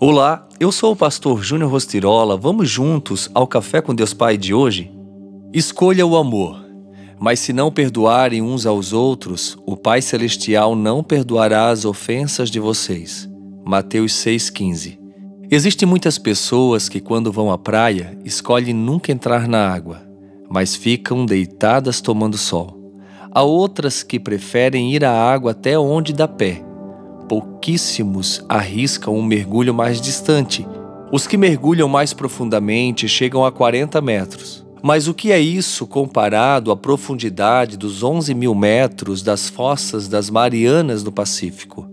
Olá, eu sou o pastor Júnior Rostirola. Vamos juntos ao Café com Deus Pai de hoje? Escolha o amor. Mas se não perdoarem uns aos outros, o Pai Celestial não perdoará as ofensas de vocês. Mateus 6,15 Existem muitas pessoas que, quando vão à praia, escolhem nunca entrar na água, mas ficam deitadas tomando sol. Há outras que preferem ir à água até onde dá pé pouquíssimos arriscam um mergulho mais distante. Os que mergulham mais profundamente chegam a 40 metros. Mas o que é isso comparado à profundidade dos 11 mil metros das fossas das Marianas no Pacífico?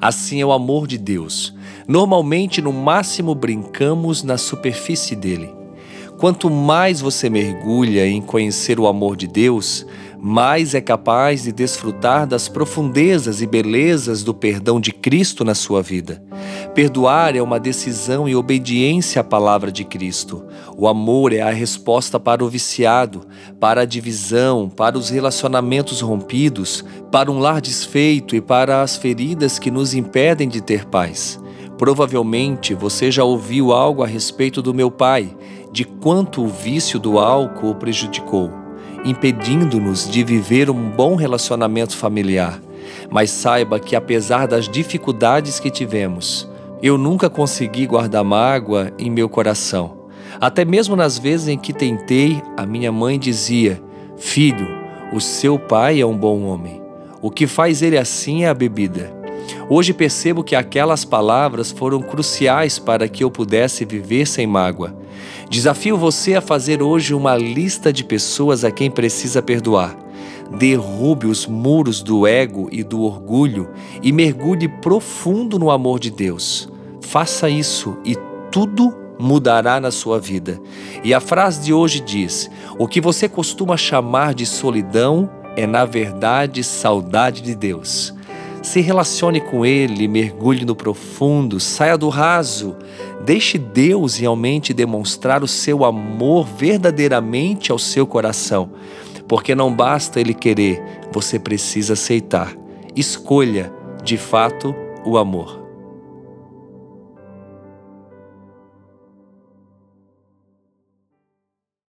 Assim é o amor de Deus. Normalmente, no máximo, brincamos na superfície dele. Quanto mais você mergulha em conhecer o amor de Deus, mais é capaz de desfrutar das profundezas e belezas do perdão de Cristo na sua vida. Perdoar é uma decisão e obediência à palavra de Cristo. O amor é a resposta para o viciado, para a divisão, para os relacionamentos rompidos, para um lar desfeito e para as feridas que nos impedem de ter paz. Provavelmente você já ouviu algo a respeito do meu pai, de quanto o vício do álcool o prejudicou, impedindo-nos de viver um bom relacionamento familiar. Mas saiba que, apesar das dificuldades que tivemos, eu nunca consegui guardar mágoa em meu coração. Até mesmo nas vezes em que tentei, a minha mãe dizia: Filho, o seu pai é um bom homem. O que faz ele assim é a bebida. Hoje percebo que aquelas palavras foram cruciais para que eu pudesse viver sem mágoa. Desafio você a fazer hoje uma lista de pessoas a quem precisa perdoar. Derrube os muros do ego e do orgulho e mergulhe profundo no amor de Deus. Faça isso e tudo mudará na sua vida. E a frase de hoje diz: O que você costuma chamar de solidão é, na verdade, saudade de Deus. Se relacione com Ele, mergulhe no profundo, saia do raso. Deixe Deus realmente demonstrar o seu amor verdadeiramente ao seu coração. Porque não basta Ele querer, você precisa aceitar. Escolha, de fato, o amor.